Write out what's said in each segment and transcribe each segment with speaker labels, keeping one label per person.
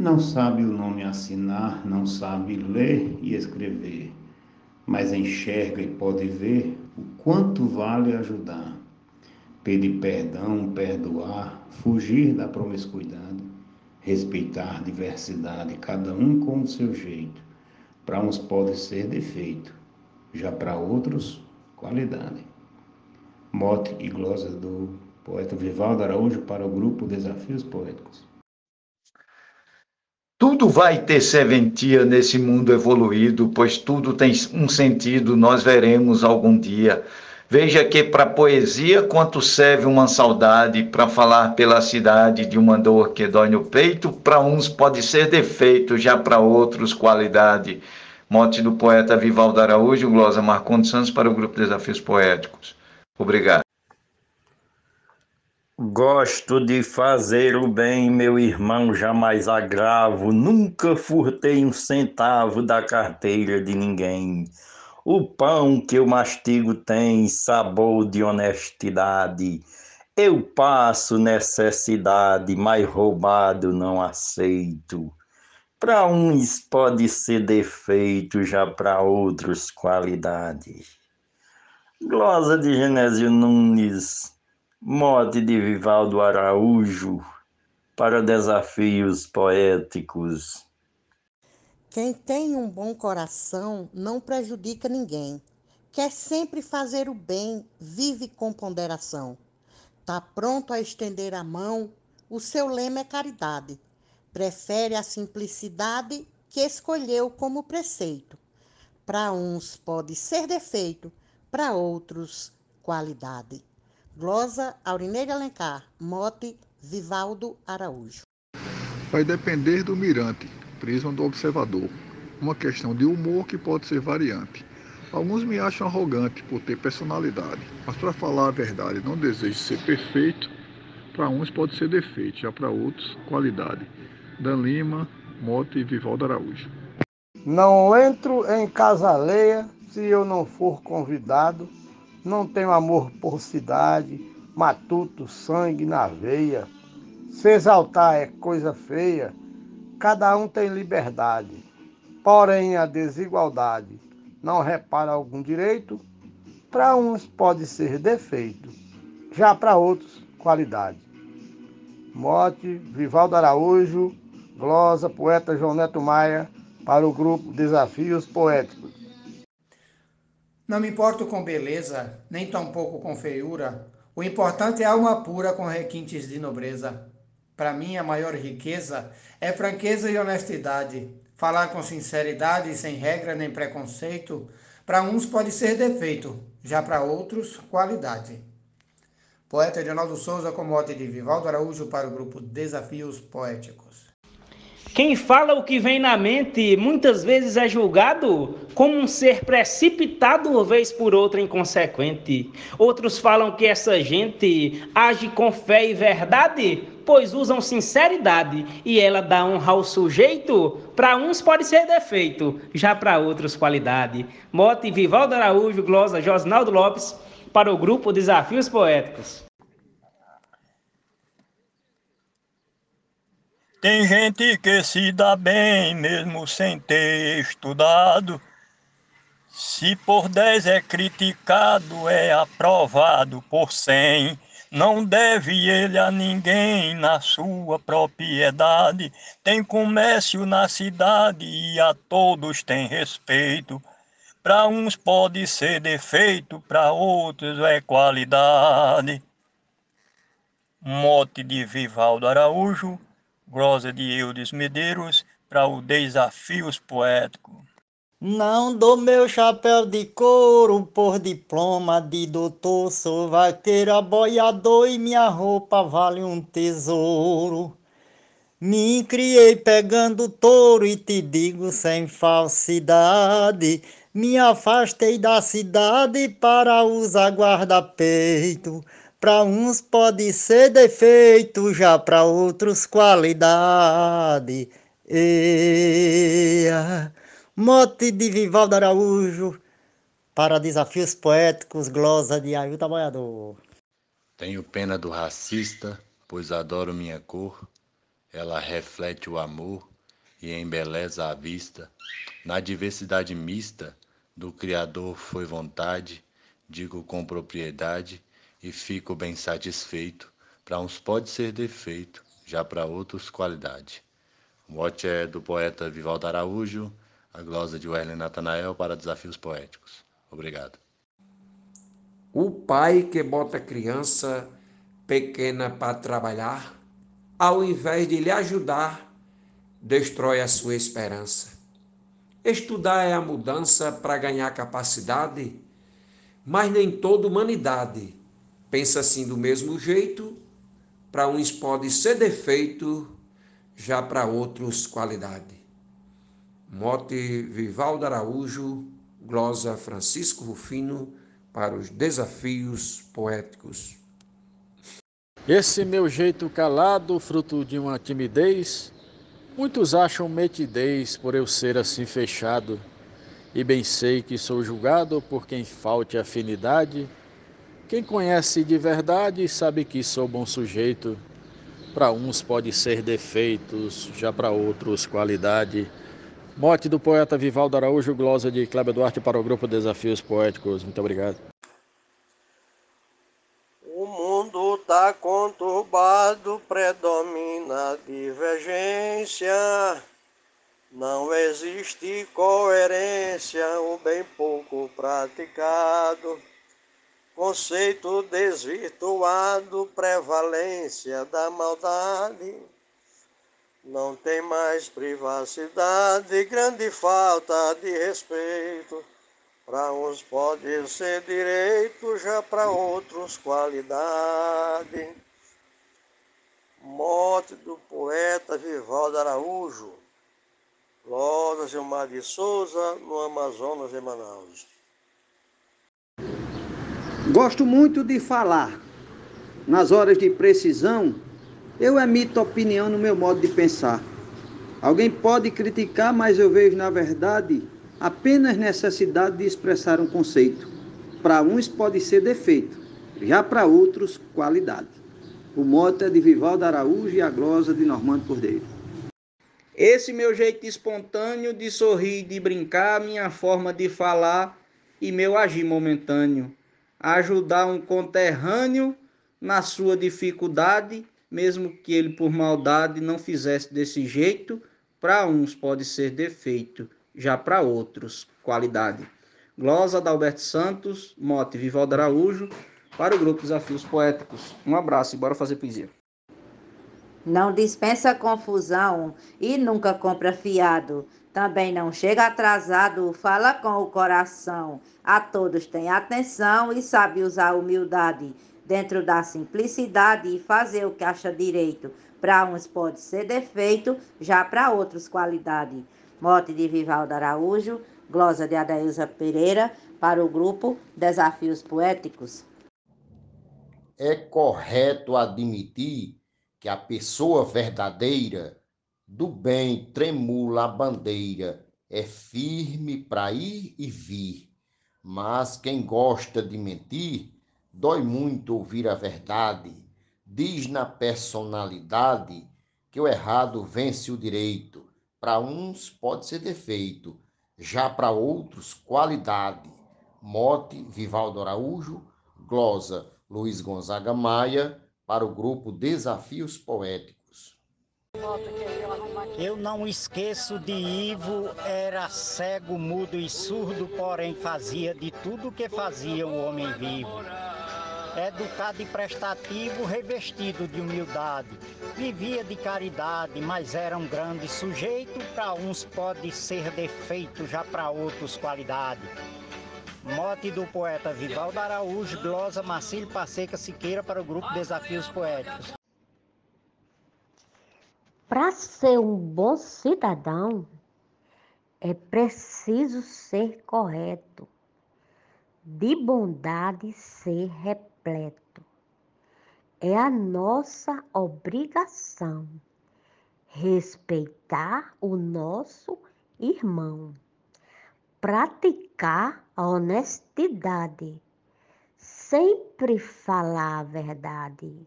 Speaker 1: Não sabe o nome assinar, não sabe ler e escrever, mas enxerga e pode ver o quanto vale ajudar. Pedir perdão, perdoar, fugir da promiscuidade, respeitar diversidade, cada um com o seu jeito. Para uns pode ser defeito, já para outros, qualidade. Mote e glosa do poeta Vivaldo Araújo para o grupo Desafios Poéticos.
Speaker 2: Tudo vai ter serventia nesse mundo evoluído, pois tudo tem um sentido, nós veremos algum dia. Veja que para poesia, quanto serve uma saudade para falar pela cidade de uma dor que dói no peito, para uns pode ser defeito, já para outros qualidade. Mote do poeta Vivaldo Araújo, glosa Marcondes Santos para o grupo Desafios Poéticos. Obrigado.
Speaker 3: Gosto de fazer o bem, meu irmão, jamais agravo, nunca furtei um centavo da carteira de ninguém. O pão que eu mastigo tem sabor de honestidade. Eu passo necessidade, mas roubado não aceito. Para uns pode ser defeito, já para outros qualidade. Glosa de Genésio Nunes Mote de Vivaldo Araújo para desafios poéticos.
Speaker 4: Quem tem um bom coração não prejudica ninguém. Quer sempre fazer o bem, vive com ponderação. Tá pronto a estender a mão, o seu lema é caridade. Prefere a simplicidade que escolheu como preceito. Para uns pode ser defeito, para outros qualidade. Glosa Aurineide Alencar, mote Vivaldo Araújo.
Speaker 5: Vai depender do mirante, prisma do observador. Uma questão de humor que pode ser variante. Alguns me acham arrogante por ter personalidade, mas para falar a verdade, não desejo ser perfeito. Para uns pode ser defeito, já para outros, qualidade. Dan Lima, Mote Vivaldo Araújo.
Speaker 6: Não entro em casa alheia se eu não for convidado não tenho amor por cidade, matuto sangue na veia. Se exaltar é coisa feia, cada um tem liberdade. Porém, a desigualdade não repara algum direito, para uns pode ser defeito, já para outros, qualidade. Mote, Vivaldo Araújo, glosa, poeta João Neto Maia, para o grupo Desafios Poéticos.
Speaker 7: Não me importo com beleza, nem tampouco com feiura. O importante é alma pura com requintes de nobreza. Para mim, a maior riqueza é franqueza e honestidade. Falar com sinceridade, sem regra nem preconceito, para uns pode ser defeito, já para outros, qualidade. Poeta Edinaldo Souza com mote de Vivaldo Araújo para o grupo Desafios Poéticos.
Speaker 8: Quem fala o que vem na mente muitas vezes é julgado como um ser precipitado, vez por outra inconsequente. Outros falam que essa gente age com fé e verdade, pois usam sinceridade e ela dá honra ao sujeito. Para uns pode ser defeito, já para outros qualidade. Mote Vivaldo Araújo, glosa Josnaldo Lopes, para o grupo Desafios Poéticos.
Speaker 3: Tem gente que se dá bem mesmo sem ter estudado. Se por dez é criticado, é aprovado por cem. Não deve ele a ninguém na sua propriedade. Tem comércio na cidade e a todos tem respeito. Para uns pode ser defeito, para outros é qualidade. Mote de Vivaldo Araújo Glosa de Eudes Medeiros para o Desafios Poéticos.
Speaker 9: Não dou meu chapéu de couro por diploma de doutor, sou vaqueiro aboiador e minha roupa vale um tesouro. Me criei pegando touro e te digo sem falsidade, me afastei da cidade para usar guarda-peito. Para uns pode ser defeito, já para outros qualidade. Eia. Mote de Vivaldo Araújo para desafios poéticos, glosa de Ailton Boiador.
Speaker 10: Tenho pena do racista, pois adoro minha cor. Ela reflete o amor e embeleza a vista. Na diversidade mista do Criador foi vontade, digo com propriedade e fico bem satisfeito. Para uns pode ser defeito, já para outros qualidade. O mote é do poeta Vivaldo Araújo, a glosa de Werlen Natanael para Desafios Poéticos. Obrigado.
Speaker 11: O pai que bota criança pequena para trabalhar, ao invés de lhe ajudar, destrói a sua esperança. Estudar é a mudança para ganhar capacidade, mas nem toda humanidade pensa assim do mesmo jeito. Para uns pode ser defeito, já para outros qualidade. Mote Vivaldo Araújo, glosa Francisco Rufino, para os desafios poéticos.
Speaker 12: Esse meu jeito calado, fruto de uma timidez, muitos acham metidez por eu ser assim fechado, e bem sei que sou julgado por quem falte afinidade. Quem conhece de verdade sabe que sou bom sujeito. Para uns pode ser defeitos, já para outros qualidade. Mote do poeta Vivaldo Araújo, glosa de Cléber Duarte para o grupo Desafios Poéticos. Muito obrigado.
Speaker 13: O mundo tá conturbado, predomina a divergência. Não existe coerência, o bem pouco praticado. Conceito desvirtuado, prevalência da maldade não tem mais privacidade, grande falta de respeito. Para uns pode ser direito, já para outros qualidade. Morte do poeta Vivaldo Araújo, Loda Gilmar de Souza, no Amazonas e Manaus.
Speaker 14: Gosto muito de falar. Nas horas de precisão, eu emito opinião no meu modo de pensar. Alguém pode criticar, mas eu vejo, na verdade, apenas necessidade de expressar um conceito. Para uns pode ser defeito, já para outros, qualidade. O mote é de Vivaldo Araújo e a glosa de Normando Cordeiro.
Speaker 8: Esse meu jeito espontâneo de sorrir, de brincar, minha forma de falar e meu agir momentâneo. Ajudar um conterrâneo na sua dificuldade mesmo que ele por maldade não fizesse desse jeito, para uns pode ser defeito, já para outros qualidade. Glosa da Alberto Santos, mote Vivaldo Araújo, para o grupo Desafios Poéticos. Um abraço e bora fazer poesia.
Speaker 15: Não dispensa confusão e nunca compra fiado. Também não chega atrasado, fala com o coração. A todos tem atenção e sabe usar humildade dentro da simplicidade e fazer o que acha direito. Para uns pode ser defeito, já para outros qualidade. Mote de Vivaldo Araújo, glosa de Adailza Pereira, para o grupo Desafios Poéticos.
Speaker 16: É correto admitir que a pessoa verdadeira do bem tremula a bandeira, é firme para ir e vir. Mas quem gosta de mentir Dói muito ouvir a verdade. Diz na personalidade que o errado vence o direito. Para uns pode ser defeito, já para outros qualidade. Mote Vivaldo Araújo, glosa Luiz Gonzaga Maia, para o grupo Desafios Poéticos.
Speaker 9: Eu não esqueço de Ivo, era cego, mudo e surdo, porém fazia de tudo que fazia um homem vivo educado e prestativo, revestido de humildade. Vivia de caridade, mas era um grande sujeito, para uns pode ser defeito, já para outros qualidade. Mote do poeta Vivaldo Araújo, glosa Marcílio Passeca Siqueira para o grupo Desafios Poéticos.
Speaker 17: Para ser um bom cidadão, é preciso ser correto, de bondade ser repleto. É a nossa obrigação respeitar o nosso irmão, praticar a honestidade, sempre falar a verdade,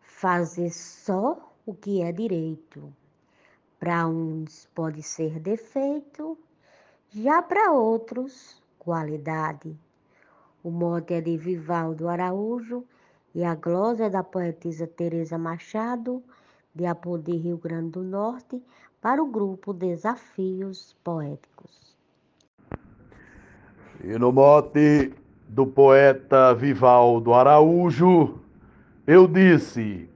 Speaker 17: fazer só o que é direito, Para uns pode ser defeito, já para outros, qualidade. O mote é de Vivaldo Araújo e a glosa é da poetisa Teresa Machado, de Apodi, Rio Grande do Norte, para o grupo Desafios Poéticos.
Speaker 18: E no mote do poeta Vivaldo Araújo, eu disse: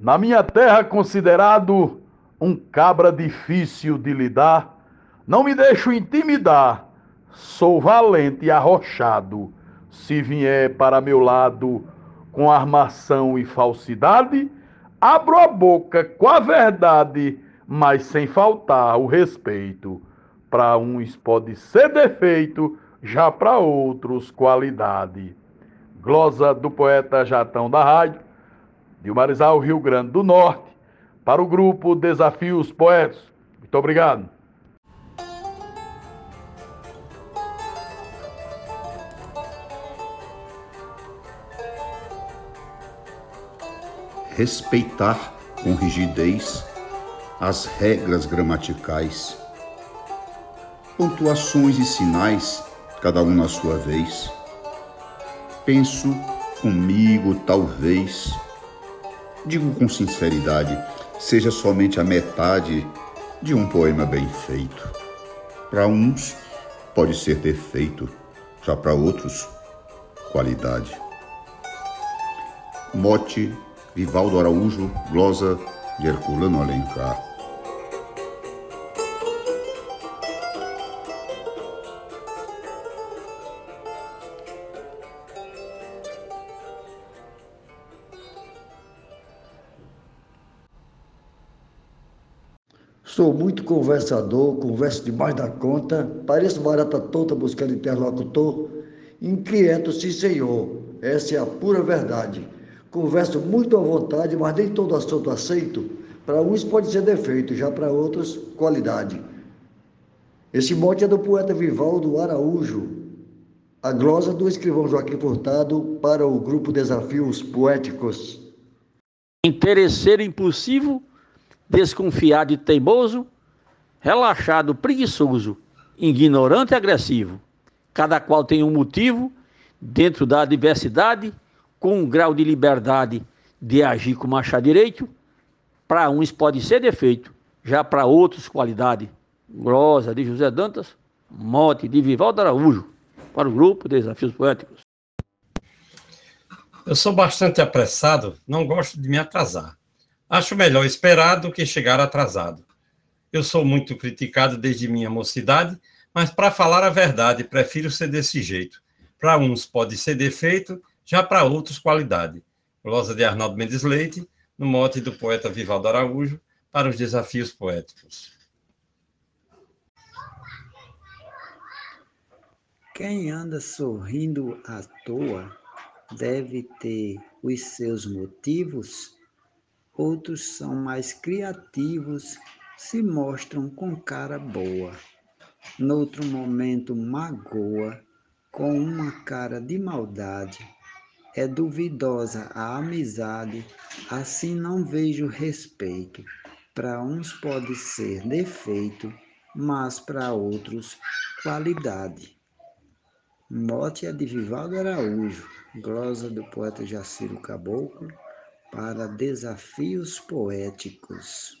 Speaker 18: Na minha terra considerado um cabra difícil de lidar. Não me deixo intimidar, sou valente e arrochado. Se vier para meu lado com armação e falsidade, abro a boca com a verdade, mas sem faltar o respeito. Para uns pode ser defeito, já para outros qualidade. Glosa do poeta Jatão da Rádio, de Marizal, Rio Grande do Norte, para o grupo Desafios Poetas. Muito obrigado.
Speaker 19: Respeitar com rigidez as regras gramaticais, pontuações e sinais, cada um na sua vez. Penso comigo, talvez, digo com sinceridade, seja somente a metade de um poema bem feito. Para uns, pode ser defeito, já para outros, qualidade. Mote Vivaldo Araújo, glosa de Herculano Alencar.
Speaker 20: Sou muito conversador, converso demais da conta, pareço barata tonta buscando interlocutor. Inquieto, sim, senhor, essa é a pura verdade. Converso muito à vontade, mas nem todo assunto aceito. Para uns pode ser defeito, já para outros, qualidade. Esse mote é do poeta Vivaldo Araújo, a glosa do escrivão Joaquim Furtado para o grupo Desafios Poéticos.
Speaker 21: Interesseiro impulsivo desconfiado e teimoso, relaxado, preguiçoso, ignorante e agressivo. Cada qual tem um motivo dentro da diversidade, com um grau de liberdade de agir como achar direito. Para uns pode ser defeito, já para outros qualidade. Glosa de José Dantas, mote de Vivaldo Araújo, para o grupo Desafios Poéticos.
Speaker 22: Eu sou bastante apressado, não gosto de me atrasar. Acho melhor esperar do que chegar atrasado. Eu sou muito criticado desde minha mocidade, mas para falar a verdade, prefiro ser desse jeito. Para uns pode ser defeito, já para outros qualidade. Glosa de Arnaldo Mendes Leite, no mote do poeta Vivaldo Araújo, para os desafios poéticos.
Speaker 23: Quem anda sorrindo à toa deve ter os seus motivos outros são mais criativos, se mostram com cara boa. Noutro momento magoa, com uma cara de maldade. É duvidosa a amizade, assim não vejo respeito. Para uns pode ser defeito, mas para outros qualidade. Mote é de Vivaldo Araújo, glosa do poeta Jaciro Caboclo, para desafios poéticos.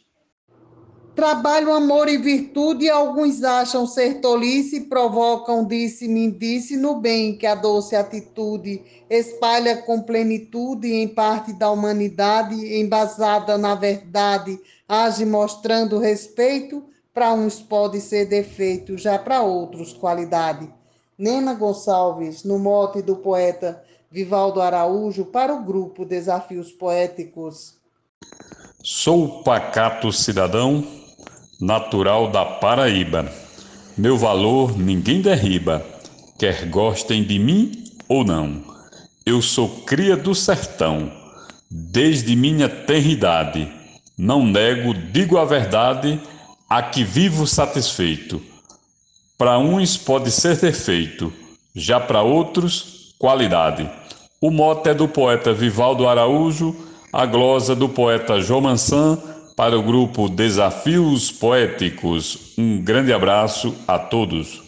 Speaker 4: Trabalho, amor e virtude, alguns acham ser tolice, provocam disse-me disse no bem que a doce atitude espalha com plenitude em parte da humanidade, embasada na verdade, age mostrando respeito, para uns pode ser defeito, já para outros qualidade. Nena Gonçalves, no mote do poeta Vivaldo Araújo para o grupo Desafios Poéticos.
Speaker 24: Sou pacato cidadão, natural da Paraíba. Meu valor ninguém derriba, quer gostem de mim ou não. Eu sou cria do sertão, desde minha tenridade. Não nego, digo a verdade, a que vivo satisfeito. Para uns pode ser defeito, já para outros qualidade. O mote é do poeta Vivaldo Araújo, a glosa do poeta João Mansan, para o grupo Desafios Poéticos. Um grande abraço a todos.